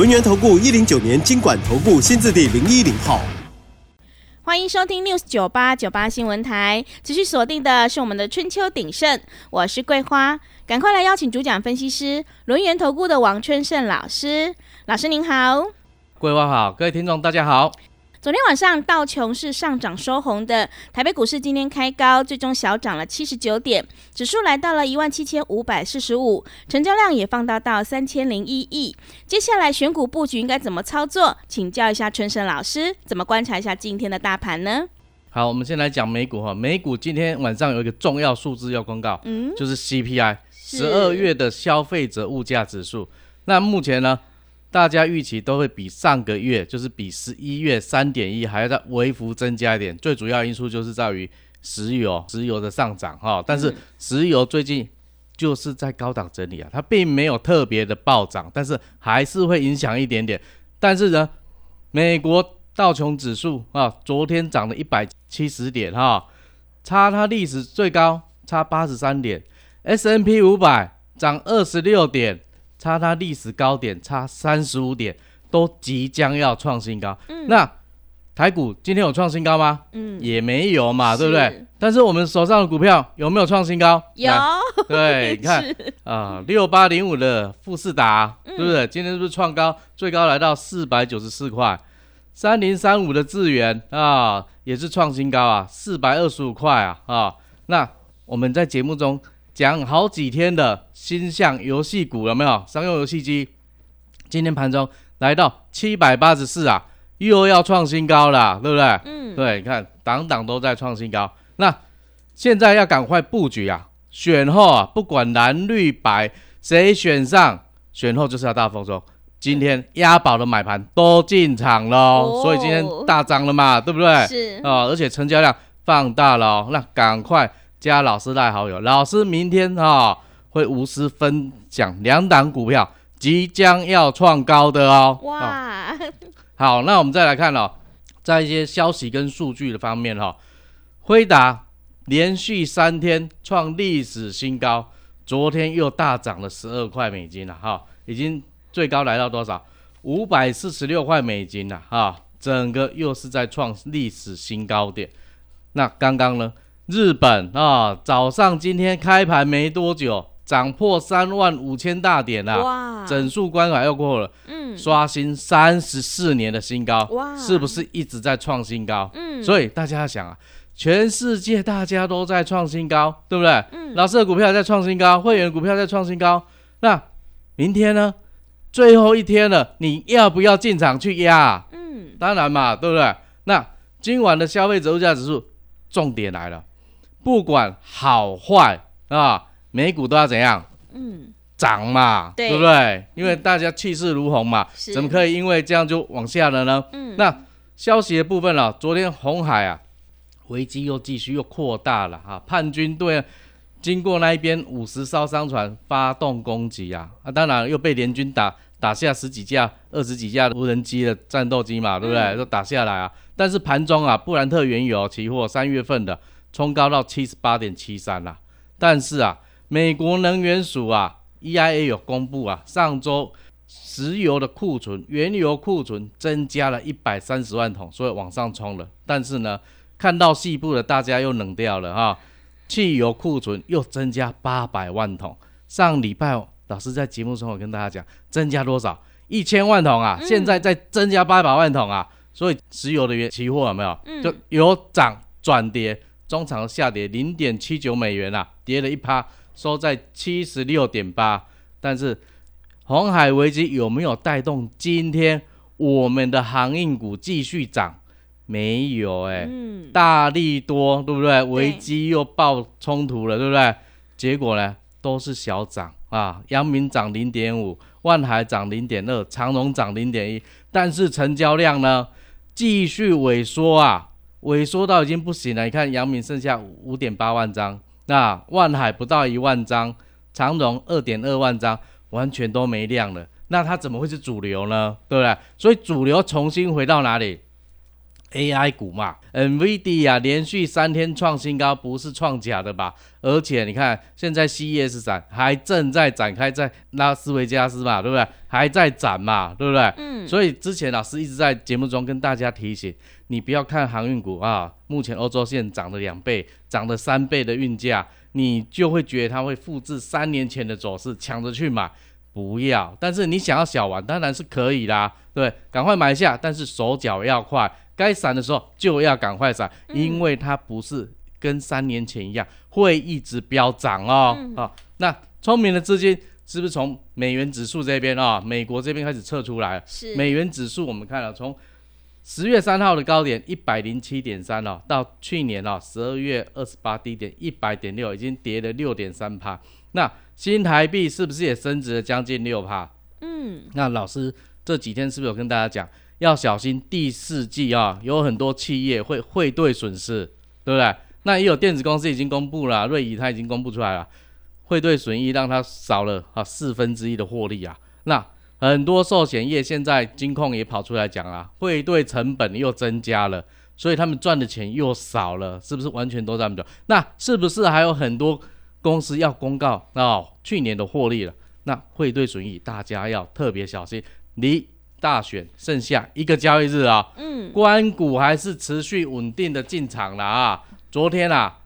轮源投顾一零九年经管投顾新字第零一零号，欢迎收听 News 九八九八新闻台，持续锁定的是我们的春秋鼎盛，我是桂花，赶快来邀请主讲分析师轮源投顾的王春盛老师，老师您好，桂花好，各位听众大家好。昨天晚上道琼是上涨收红的，台北股市今天开高，最终小涨了七十九点，指数来到了一万七千五百四十五，成交量也放大到三千零一亿。接下来选股布局应该怎么操作？请教一下春生老师，怎么观察一下今天的大盘呢？好，我们先来讲美股哈，美股今天晚上有一个重要数字要公告，嗯，就是 CPI，十二月的消费者物价指数。那目前呢？大家预期都会比上个月，就是比十一月三点一还要再微幅增加一点。最主要因素就是在于石油，石油的上涨哈。但是石油最近就是在高档整理啊，它并没有特别的暴涨，但是还是会影响一点点。但是呢，美国道琼指数啊，昨天涨了一百七十点哈，差它历史最高差八十三点。S N P 五百涨二十六点。差它历史高点差三十五点，都即将要创新高。嗯，那台股今天有创新高吗？嗯，也没有嘛，对不对？但是我们手上的股票有没有创新高？有。对，你看啊，六八零五的富士达，对不对？今天是不是创高？最高来到四百九十四块。三零三五的智源啊，也是创新高啊，四百二十五块啊啊。那我们在节目中。讲好几天的新向游戏股有没有？商用游戏机今天盘中来到七百八十四啊，又要创新高了，对不对？嗯，对，你看档档都在创新高。那现在要赶快布局啊，选后啊，不管蓝绿白谁选上，选后就是要大丰收。今天押宝的买盘都进场喽，所以今天大涨了嘛，对不对？是啊，而且成交量放大了，那赶快。加老师赖好友，老师明天啊会无私分享两档股票即将要创高的哦。哇，好，那我们再来看哦，在一些消息跟数据的方面哈，辉达连续三天创历史新高，昨天又大涨了十二块美金了哈，已经最高来到多少？五百四十六块美金了哈，整个又是在创历史新高点。那刚刚呢？日本啊，早上今天开盘没多久，涨破三万五千大点啊，哇，整数关卡又过了，嗯，刷新三十四年的新高，哇，是不是一直在创新高？嗯，所以大家想啊，全世界大家都在创新高，对不对？嗯，老师的股票在创新高，会员股票在创新高，那明天呢？最后一天了，你要不要进场去压？嗯，当然嘛，对不对？那今晚的消费者物价指数，重点来了。不管好坏啊，美股都要怎样？嗯，涨嘛，对不对？因为大家气势如虹嘛，怎么可以因为这样就往下了呢？嗯，那消息的部分了，昨天红海啊，危机又继续又扩大了啊，叛军队经过那一边五十艘商船发动攻击啊，啊，当然又被联军打打下十几架、二十几架无人机的战斗机嘛，对不对？都打下来啊，但是盘中啊，布兰特原油期货三月份的。冲高到七十八点七三啦，但是啊，美国能源署啊，EIA 有公布啊，上周石油的库存、原油库存增加了一百三十万桶，所以往上冲了。但是呢，看到细部的大家又冷掉了哈，汽油库存又增加八百万桶。上礼拜老师在节目中我跟大家讲，增加多少？一千万桶啊，现在再增加八百万桶啊，所以石油的原期货有没有？就由涨转跌。中场下跌零点七九美元啊，跌了一趴，收在七十六点八。但是红海危机有没有带动今天我们的航运股继续涨？没有哎，大力多对不对？危机又爆冲突了对不对？结果呢都是小涨啊，阳明涨零点五，万海涨零点二，长荣涨零点一，但是成交量呢继续萎缩啊，萎缩到已经不行了。你看阳明剩下五点八万张，那万海不到一万张，长荣二点二万张，完全都没量了。那它怎么会是主流呢？对不对？所以主流重新回到哪里？AI 股嘛，NVIDIA 连续三天创新高，不是创假的吧？而且你看，现在 CES 展还正在展开，在拉斯维加斯嘛，对不对？还在展嘛，对不对？嗯。所以之前老师一直在节目中跟大家提醒，你不要看航运股啊，目前欧洲线涨了两倍，涨了三倍的运价，你就会觉得它会复制三年前的走势，抢着去买，不要。但是你想要小玩，当然是可以啦，对，赶快买下，但是手脚要快。该闪的时候就要赶快闪，因为它不是跟三年前一样会一直飙涨哦。啊，那聪明的资金是不是从美元指数这边啊，美国这边开始撤出来？是美元指数，我们看了从十月三号的高点一百零七点三哦，到去年哦十二月二十八低点一百点六，已经跌了六点三趴。那新台币是不是也升值了将近六趴？嗯，那老师这几天是不是有跟大家讲？要小心第四季啊，有很多企业会汇兑损失，对不对？那也有电子公司已经公布了，瑞仪它已经公布出来了，汇兑损益让它少了啊四分之一的获利啊。那很多寿险业现在金控也跑出来讲啊，汇兑成本又增加了，所以他们赚的钱又少了，是不是完全都赚不走？那是不是还有很多公司要公告啊去年的获利了？那汇兑损益大家要特别小心，离。大选剩下一个交易日啊，嗯，关股还是持续稳定的进场了啊。昨天啊，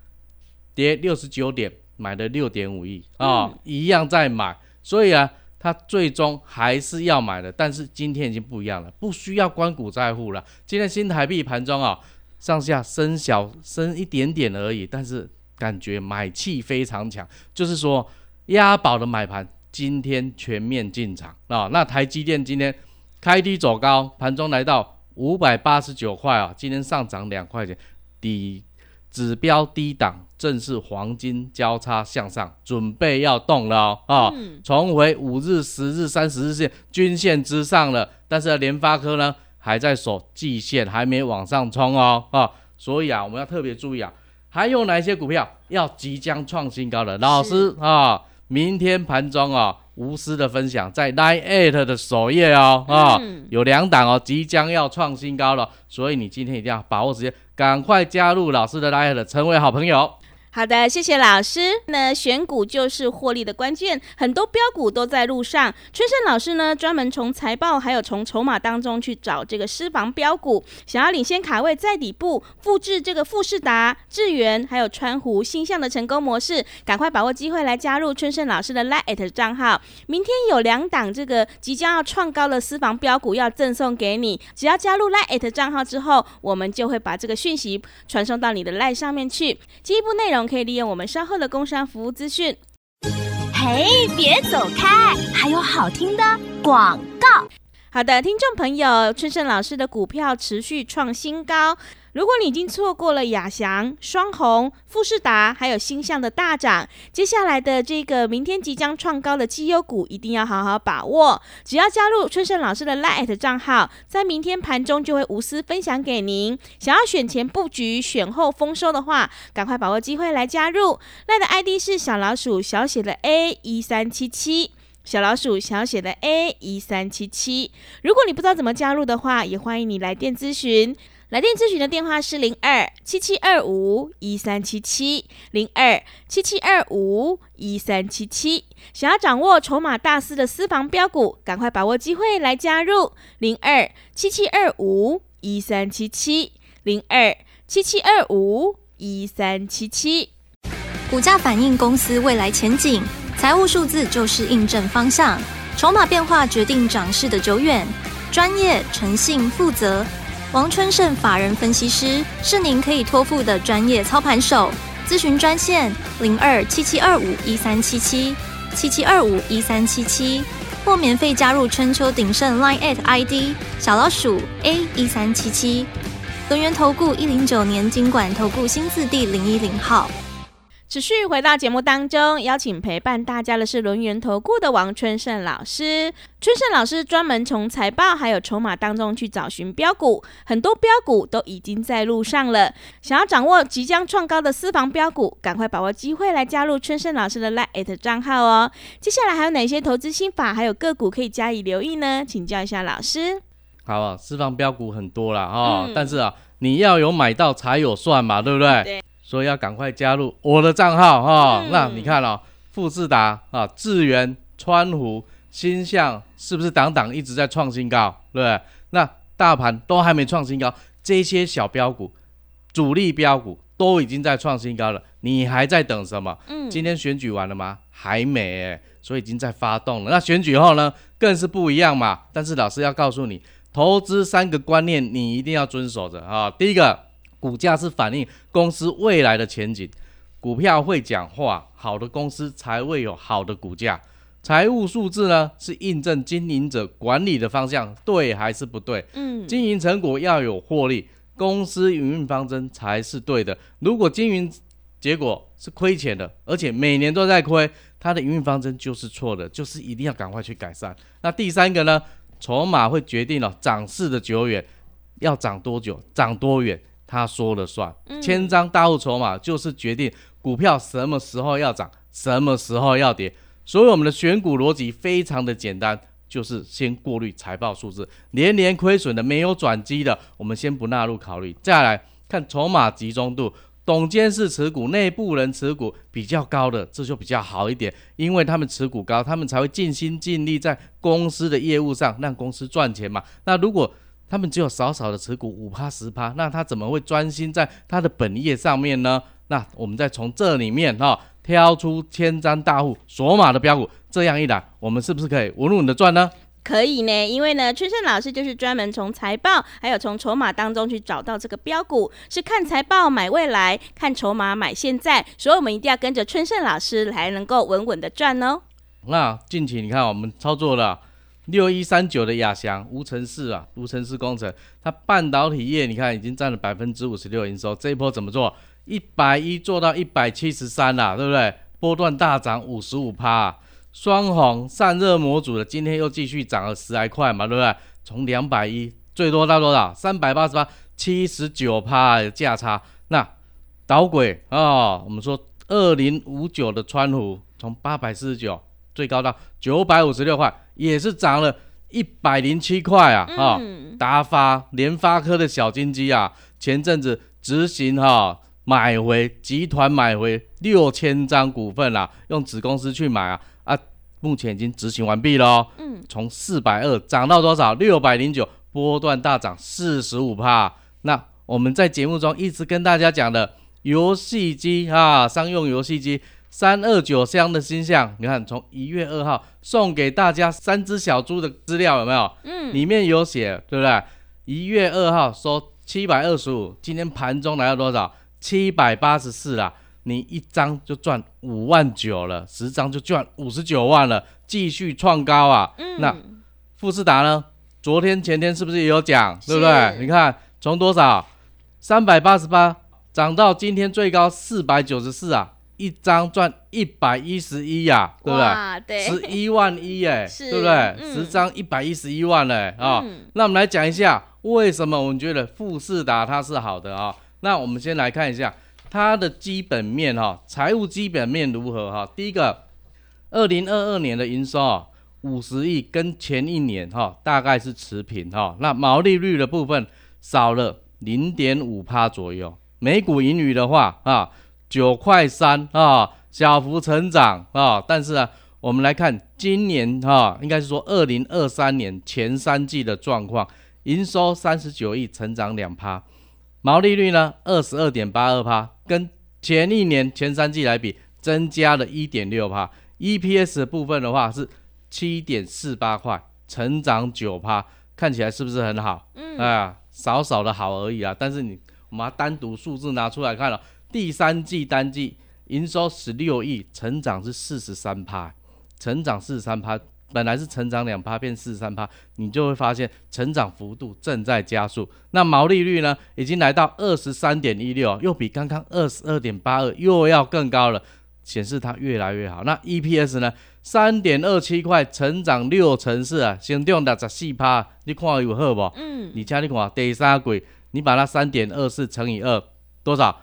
跌六十九点，买了六点五亿啊，一样在买，所以啊，他最终还是要买的。但是今天已经不一样了，不需要关股在户了。今天新台币盘中啊，上下升小升一点点而已，但是感觉买气非常强，就是说押宝的买盘今天全面进场啊。那台积电今天。开低走高，盘中来到五百八十九块啊，今天上涨两块钱，底指标低档，正是黄金交叉向上，准备要动了啊，重回五日、十日、三十日线均线之上了。但是联发科呢，还在守季线，还没往上冲哦啊，所以啊，我们要特别注意啊，还有哪一些股票要即将创新高的？老师啊，明天盘中啊。无私的分享，在 Line Eight 的首页哦，啊，有两档哦，即将要创新高了，所以你今天一定要把握时间，赶快加入老师的 Line Eight，成为好朋友。好的，谢谢老师。那选股就是获利的关键，很多标股都在路上。春盛老师呢，专门从财报还有从筹码当中去找这个私房标股，想要领先卡位在底部，复制这个富士达、智源还有川湖、星象的成功模式，赶快把握机会来加入春盛老师的 Lite 账号。明天有两档这个即将要创高的私房标股要赠送给你，只要加入 Lite 账号之后，我们就会把这个讯息传送到你的 Lite 上面去。进一步内容。可以利用我们稍后的工商服务资讯。嘿，别走开，还有好听的广告。好的，听众朋友，春盛老师的股票持续创新高。如果你已经错过了亚翔、双红、富士达，还有星象的大涨，接下来的这个明天即将创高的绩优股，一定要好好把握。只要加入春盛老师的 Lite 账号，在明天盘中就会无私分享给您。想要选前布局、选后丰收的话，赶快把握机会来加入。Lite 的 ID 是小老鼠小写的 A 一三七七，小老鼠小写的 A 一三七七。如果你不知道怎么加入的话，也欢迎你来电咨询。来电咨询的电话是零二七七二五一三七七零二七七二五一三七七。想要掌握筹码大师的私房标股，赶快把握机会来加入零二七七二五一三七七零二七七二五一三七七。股价反映公司未来前景，财务数字就是印证方向，筹码变化决定涨势的久远。专业、诚信、负责。王春盛法人分析师是您可以托付的专业操盘手，咨询专线零二七七二五一三七七七七二五一三七七，或免费加入春秋鼎盛 Line at ID 小老鼠 A 一三七七，轮源投顾一零九年经管投顾新字第零一零号。持续回到节目当中，邀请陪伴大家的是轮源投顾的王春盛老师。春盛老师专门从财报还有筹码当中去找寻标股，很多标股都已经在路上了。想要掌握即将创高的私房标股，赶快把握机会来加入春盛老师的 Line 账号哦。接下来还有哪些投资心法，还有个股可以加以留意呢？请教一下老师。好啊，私房标股很多了啊，但是啊，你要有买到才有算嘛，对不对？对。所以要赶快加入我的账号哈。那你看哦，富士达啊、智源、川湖、新向是不是档档一直在创新高？对不对？那大盘都还没创新高，这些小标股、主力标股都已经在创新高了，你还在等什么？嗯。今天选举完了吗？还没哎，所以已经在发动了。那选举后呢，更是不一样嘛。但是老师要告诉你，投资三个观念你一定要遵守着啊。第一个。股价是反映公司未来的前景，股票会讲话，好的公司才会有好的股价。财务数字呢，是印证经营者管理的方向对还是不对。嗯，经营成果要有获利，公司营运方针才是对的。如果经营结果是亏钱的，而且每年都在亏，它的营运方针就是错的，就是一定要赶快去改善。那第三个呢，筹码会决定了涨势的久远，要涨多久，涨多远。他说了算，千张大户筹码就是决定股票什么时候要涨，什么时候要跌。所以我们的选股逻辑非常的简单，就是先过滤财报数字，年年亏损的、没有转机的，我们先不纳入考虑。再来看筹码集中度，董监事持股、内部人持股比较高的，这就比较好一点，因为他们持股高，他们才会尽心尽力在公司的业务上让公司赚钱嘛。那如果他们只有少少的持股五趴十趴，那他怎么会专心在他的本业上面呢？那我们再从这里面哈挑出千张大户索马的标股，这样一来，我们是不是可以稳稳的赚呢？可以呢，因为呢，春盛老师就是专门从财报还有从筹码当中去找到这个标股，是看财报买未来，看筹码买现在，所以我们一定要跟着春盛老师来，能够稳稳的赚哦。那近期你看我们操作了。六一三九的亚翔无尘室啊，无尘室工程，它半导体业你看已经占了百分之五十六营收，这一波怎么做？一百一做到一百七十三了，对不对？波段大涨五十五趴，双红散热模组的今天又继续涨了十来块嘛，对不对？从两百一最多到多少？三百八十八，七十九趴的价差。那导轨啊，我们说二零五九的川湖从八百四十九。最高到九百五十六块，也是涨了一百零七块啊！啊，达发联发科的小金鸡啊，前阵子执行哈买回集团买回六千张股份啦，用子公司去买啊啊，目前已经执行完毕了哦。嗯，从四百二涨到多少？六百零九，波段大涨四十五帕。那我们在节目中一直跟大家讲的游戏机啊，商用游戏机。三二九箱的星象，你看从一月二号送给大家三只小猪的资料有没有？嗯，里面有写，对不对？一月二号收七百二十五，今天盘中来到多少？七百八十四啦，你一张就赚五万九了，十张就赚五十九万了，继续创高啊！嗯，那富士达呢？昨天前天是不是也有讲，对不对？你看从多少三百八十八涨到今天最高四百九十四啊！一张赚一百一十一呀，对不对？十一万一哎，对不对？十张一百一十一万嘞啊！那我们来讲一下为什么我们觉得富士达它是好的啊？那我们先来看一下它的基本面哈，财务基本面如何哈？第一个，二零二二年的营收啊，五十亿，跟前一年哈大概是持平哈。那毛利率的部分少了零点五帕左右，每股盈余的话啊。九块三啊，小幅成长啊，但是啊，我们来看今年哈，应该是说二零二三年前三季的状况，营收三十九亿，成长两趴，毛利率呢二十二点八二趴，跟前一年前三季来比，增加了一点六趴，EPS 的部分的话是七点四八块，成长九趴，看起来是不是很好？嗯，哎，少少的好而已啊，但是你我们单独数字拿出来看了。第三季单季营收十六亿，成长是四十三趴，成长四十三趴，本来是成长两趴变四十三趴，你就会发现成长幅度正在加速。那毛利率呢，已经来到二十三点一六，又比刚刚二十二点八二又要更高了，显示它越来越好。那 EPS 呢，三点二七块，成长六成四啊，先用的十四趴，你看有好不？嗯，你家你看第三季，你把它三点二四乘以二，多少？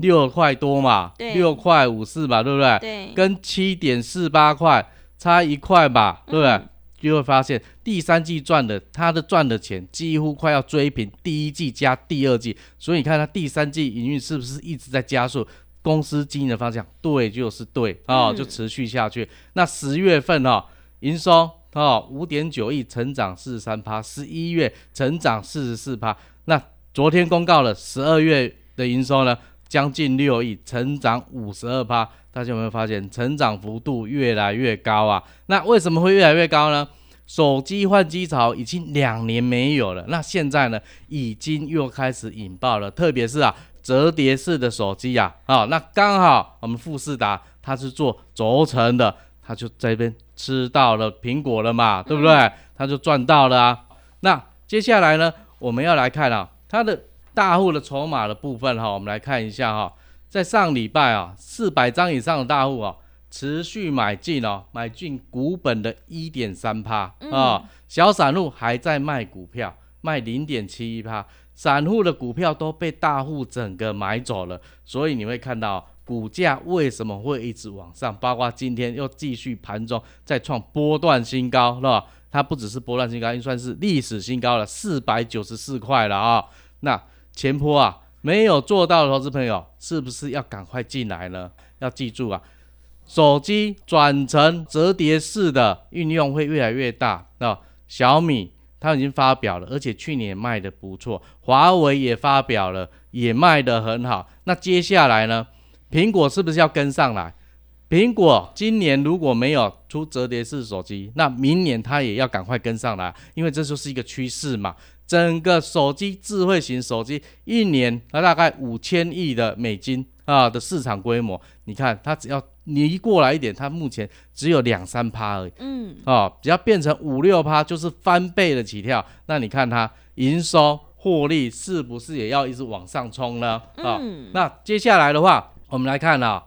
六块多嘛，六块五四嘛，对不对？对，跟七点四八块差一块吧，对不对？就会发现第三季赚的，他的赚的钱几乎快要追平第一季加第二季，所以你看他第三季营运是不是一直在加速？公司经营的方向对，就是对啊，就持续下去。那十月份哈，营收哦五点九亿，成长四十三趴；十一月成长四十四趴。那昨天公告了十二月的营收呢？将近六亿，成长五十二趴，大家有没有发现成长幅度越来越高啊？那为什么会越来越高呢？手机换机潮已经两年没有了，那现在呢，已经又开始引爆了，特别是啊，折叠式的手机呀，啊，那刚好我们富士达它是做轴承的，它就这边吃到了苹果了嘛，对不对？它就赚到了啊。那接下来呢，我们要来看啊，它的。大户的筹码的部分哈，我们来看一下哈，在上礼拜啊，四百张以上的大户啊，持续买进哦，买进股本的一点三趴啊，小散户还在卖股票，卖零点七一趴，散户的股票都被大户整个买走了，所以你会看到股价为什么会一直往上，包括今天又继续盘中再创波段新高，是吧？它不只是波段新高，应算是历史新高了，四百九十四块了啊，那。前坡啊，没有做到的投资朋友，是不是要赶快进来呢？要记住啊，手机转成折叠式的运用会越来越大啊。小米它已经发表了，而且去年卖的不错。华为也发表了，也卖得很好。那接下来呢？苹果是不是要跟上来？苹果今年如果没有出折叠式手机，那明年它也要赶快跟上来，因为这就是一个趋势嘛。整个手机智慧型手机一年它大概五千亿的美金啊的市场规模，你看它只要离过来一点，它目前只有两三趴而已，嗯，哦，只要变成五六趴就是翻倍的起跳，那你看它营收获利是不是也要一直往上冲呢？啊，那接下来的话，我们来看啊，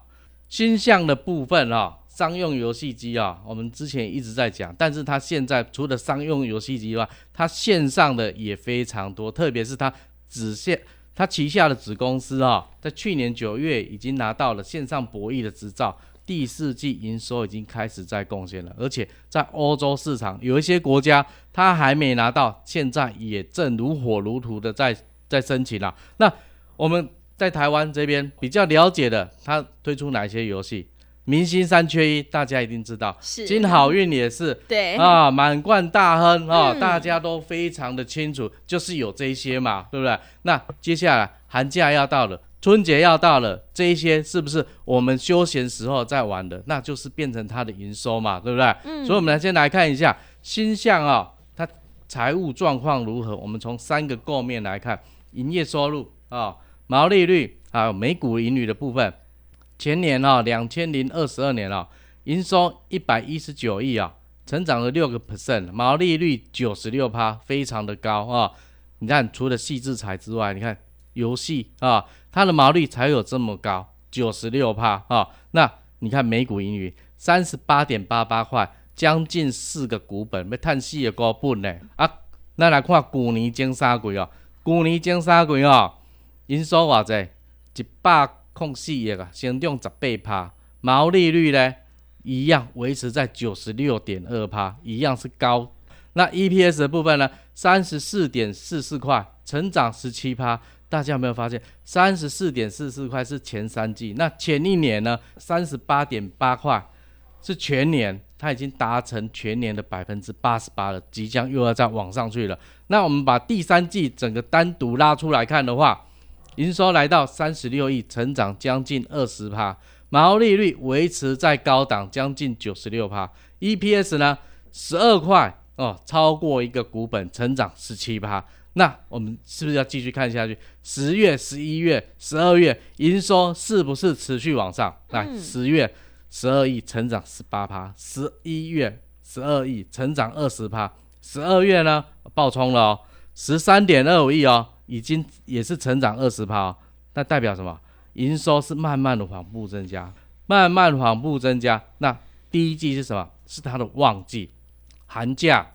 星象的部分啊。商用游戏机啊，我们之前一直在讲，但是它现在除了商用游戏机以外，它线上的也非常多，特别是它子线，它旗下的子公司啊，在去年九月已经拿到了线上博弈的执照，第四季营收已经开始在贡献了，而且在欧洲市场有一些国家它还没拿到，现在也正如火如荼的在在申请了。那我们在台湾这边比较了解的，它推出哪些游戏？明星三缺一，大家一定知道。是金好运也是。对啊，满贯大亨啊，大家都非常的清楚，就是有这些嘛，对不对？那接下来寒假要到了，春节要到了，这一些是不是我们休闲时候在玩的？那就是变成它的营收嘛，对不对？嗯。所以我们来先来看一下星象啊，它财务状况如何？我们从三个构面来看，营业收入啊，毛利率还有每股盈余的部分。前年啊，两千零二十二年啊，营收一百一十九亿啊，成长了六个 percent，毛利率九十六趴，非常的高啊。你看，除了细制材之外，你看游戏啊，它的毛利才有这么高，九十六趴啊。那你看每股盈余三十八点八八块，将近四个股本，要叹息的高本呢啊。那来看古年金三季哦，古年金三季哦，营收偌济一百。控四亿啊，先长十八趴，毛利率呢一样维持在九十六点二趴，一样是高。那 EPS 的部分呢，三十四点四四块，成长十七趴。大家有没有发现，三十四点四四块是前三季，那前一年呢，三十八点八块是全年，它已经达成全年的百分之八十八了，即将又要再往上去了。那我们把第三季整个单独拉出来看的话，营收来到三十六亿，成长将近二十趴，毛利率维持在高档，将近九十六趴。EPS 呢，十二块哦，超过一个股本，成长十七趴。那我们是不是要继续看下去？十月、十一月、十二月营收是不是持续往上？来，十月十二亿，成长十八趴；十一月十二亿，成长二十趴。十二月呢，爆冲了哦，十三点二五亿哦，已经也是成长二十趴。那代表什么？营收是慢慢的缓步增加，慢慢缓步增加。那第一季是什么？是它的旺季，寒假、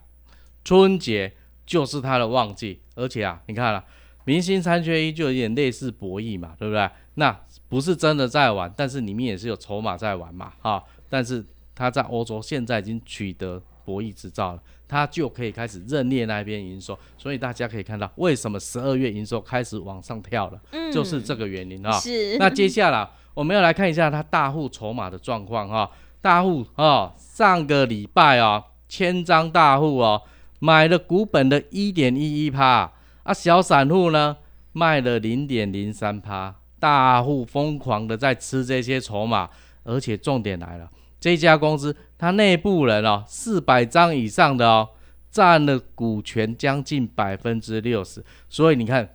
春节就是它的旺季。而且啊，你看了，明星三缺一就有点类似博弈嘛，对不对？那不是真的在玩，但是里面也是有筹码在玩嘛，哈。但是它在欧洲现在已经取得博弈执照了，他就可以开始认列那边营收。所以大家可以看到，为什么十二月营收开始往上跳了，就是这个原因啊。是。那接下来我们要来看一下他大户筹码的状况哈。大户哦，上个礼拜哦，千张大户哦。买了股本的一点一一趴啊，小散户呢卖了零点零三趴，大户疯狂的在吃这些筹码，而且重点来了，这家公司它内部人哦，四百张以上的哦，占了股权将近百分之六十，所以你看，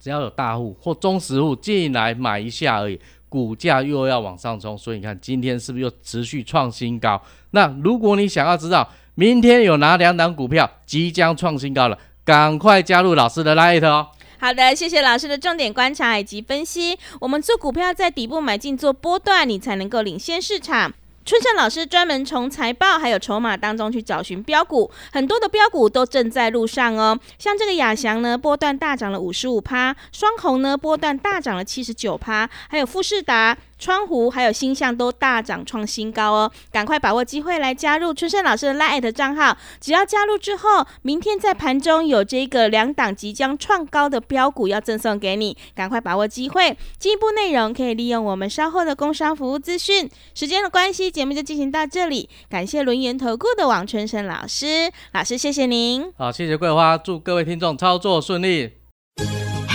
只要有大户或中实户进来买一下而已，股价又要往上冲，所以你看今天是不是又持续创新高？那如果你想要知道，明天有哪两档股票即将创新高了？赶快加入老师的 light 哦！好的，谢谢老师的重点观察以及分析。我们做股票在底部买进做波段，你才能够领先市场。春盛老师专门从财报还有筹码当中去找寻标股，很多的标股都正在路上哦。像这个亚翔呢，波段大涨了五十五趴；双红呢，波段大涨了七十九趴；还有富士达。窗户还有星象都大涨创新高哦，赶快把握机会来加入春生老师的 Line 账号。只要加入之后，明天在盘中有这个两档即将创高的标股要赠送给你，赶快把握机会。进一步内容可以利用我们稍后的工商服务资讯。时间的关系，节目就进行到这里。感谢轮研投顾的王春生老师，老师谢谢您。好，谢谢桂花，祝各位听众操作顺利。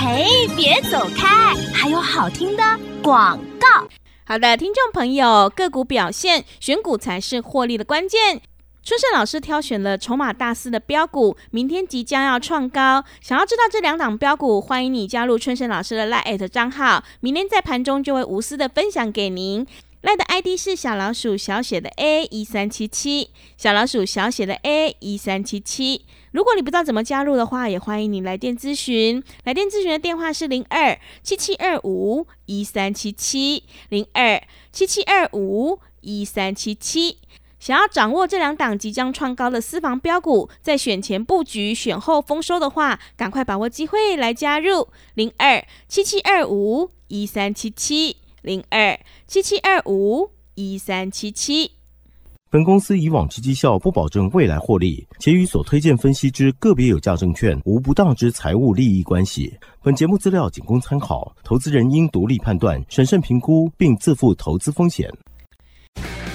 嘿，别走开，还有好听的广告。好的，听众朋友，个股表现，选股才是获利的关键。春盛老师挑选了筹码大四的标股，明天即将要创高。想要知道这两档标股，欢迎你加入春盛老师的 Line 账号，明天在盘中就会无私的分享给您。赖的 ID 是小老鼠小写的 A 一三七七，小老鼠小写的 A 一三七七。如果你不知道怎么加入的话，也欢迎你来电咨询。来电咨询的电话是零二七七二五一三七七零二七七二五一三七七。想要掌握这两档即将创高的私房标股，在选前布局、选后丰收的话，赶快把握机会来加入零二七七二五一三七七。零二七七二五一三七七。本公司以往之绩效不保证未来获利，且与所推荐分析之个别有价证券无不当之财务利益关系。本节目资料仅供参考，投资人应独立判断、审慎评估，并自负投资风险。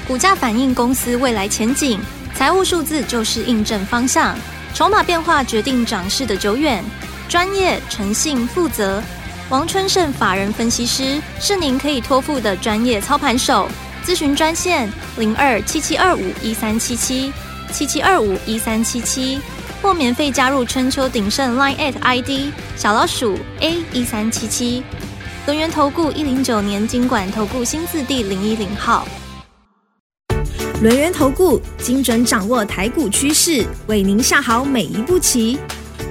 股价反映公司未来前景，财务数字就是印证方向，筹码变化决定涨势的久远。专业、诚信、负责。王春盛法人分析师是您可以托付的专业操盘手，咨询专线零二七七二五一三七七七七二五一三七七，或免费加入春秋鼎盛 Line at ID 小老鼠 A 一三七七，轮源投顾一零九年经管投顾新字第零一零号，轮源投顾精准掌握台股趋势，为您下好每一步棋。